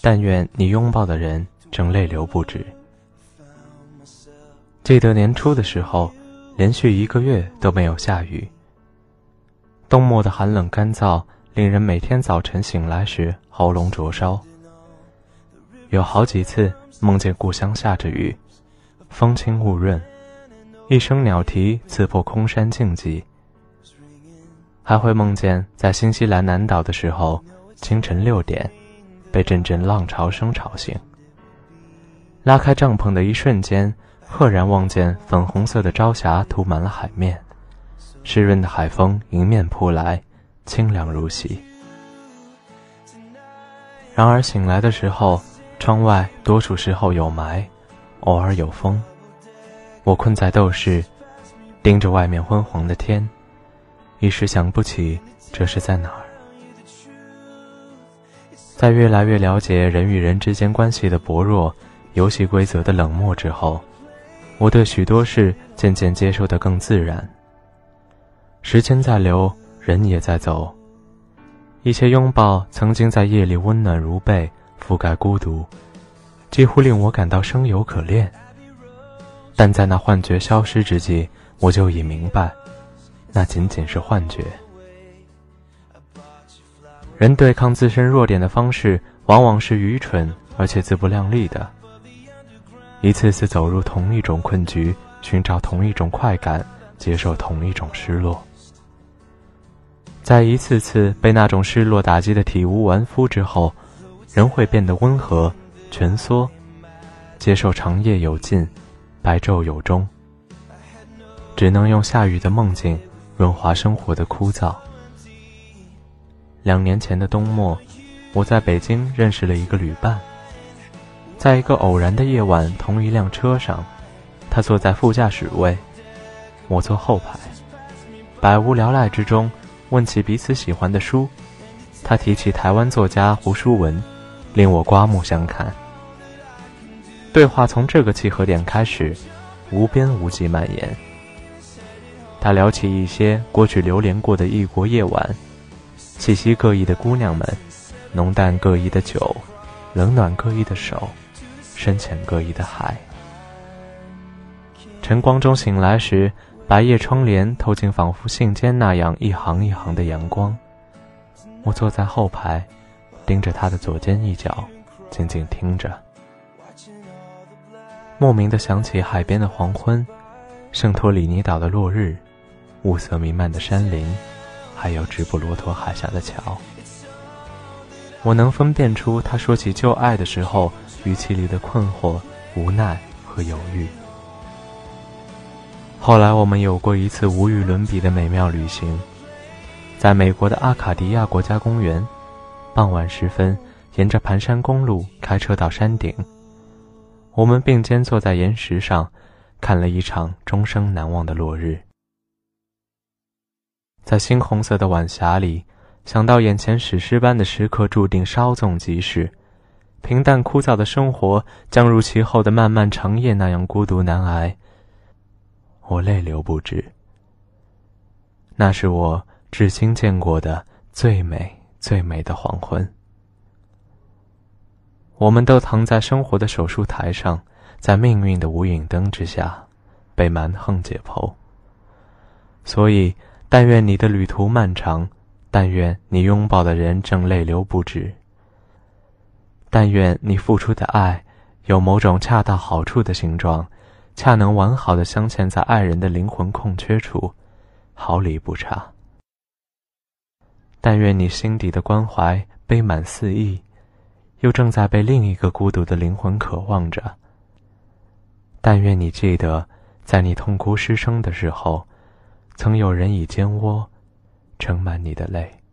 但愿你拥抱的人正泪流不止。记得年初的时候，连续一个月都没有下雨。冬末的寒冷干燥，令人每天早晨醒来时喉咙灼烧。有好几次梦见故乡下着雨，风轻雾润，一声鸟啼刺破空山静寂。还会梦见在新西兰南岛的时候，清晨六点，被阵阵浪潮声吵醒。拉开帐篷的一瞬间，赫然望见粉红色的朝霞涂满了海面，湿润的海风迎面扑来，清凉如洗。然而醒来的时候，窗外多数时候有霾，偶尔有风。我困在斗室，盯着外面昏黄的天。一时想不起这是在哪儿。在越来越了解人与人之间关系的薄弱、游戏规则的冷漠之后，我对许多事渐渐接受得更自然。时间在流，人也在走。一些拥抱曾经在夜里温暖如被，覆盖孤独，几乎令我感到生有可恋。但在那幻觉消失之际，我就已明白。那仅仅是幻觉。人对抗自身弱点的方式，往往是愚蠢而且自不量力的。一次次走入同一种困局，寻找同一种快感，接受同一种失落。在一次次被那种失落打击的体无完肤之后，人会变得温和、蜷缩，接受长夜有尽，白昼有终，只能用下雨的梦境。润滑生活的枯燥。两年前的冬末，我在北京认识了一个旅伴。在一个偶然的夜晚，同一辆车上，他坐在副驾驶位，我坐后排。百无聊赖之中，问起彼此喜欢的书，他提起台湾作家胡舒文，令我刮目相看。对话从这个契合点开始，无边无际蔓延。他聊起一些过去流连过的异国夜晚，气息各异的姑娘们，浓淡各异的酒，冷暖各异的手，深浅各异的海。晨光中醒来时，白夜窗帘透进仿佛信笺那样一行一行的阳光。我坐在后排，盯着他的左肩一角，静静听着。莫名的想起海边的黄昏，圣托里尼岛的落日。雾色弥漫的山林，还有直布罗陀海峡的桥，我能分辨出他说起旧爱的时候语气里的困惑、无奈和犹豫。后来我们有过一次无与伦比的美妙旅行，在美国的阿卡迪亚国家公园，傍晚时分，沿着盘山公路开车到山顶，我们并肩坐在岩石上，看了一场终生难忘的落日。在猩红色的晚霞里，想到眼前史诗般的时刻注定稍纵即逝，平淡枯燥的生活将如其后的漫漫长夜那样孤独难挨，我泪流不止。那是我至今见过的最美最美的黄昏。我们都躺在生活的手术台上，在命运的无影灯之下，被蛮横解剖。所以。但愿你的旅途漫长，但愿你拥抱的人正泪流不止。但愿你付出的爱有某种恰到好处的形状，恰能完好的镶嵌在爱人的灵魂空缺处，毫厘不差。但愿你心底的关怀悲满四溢，又正在被另一个孤独的灵魂渴望着。但愿你记得，在你痛哭失声的时候。曾有人以肩窝盛满你的泪。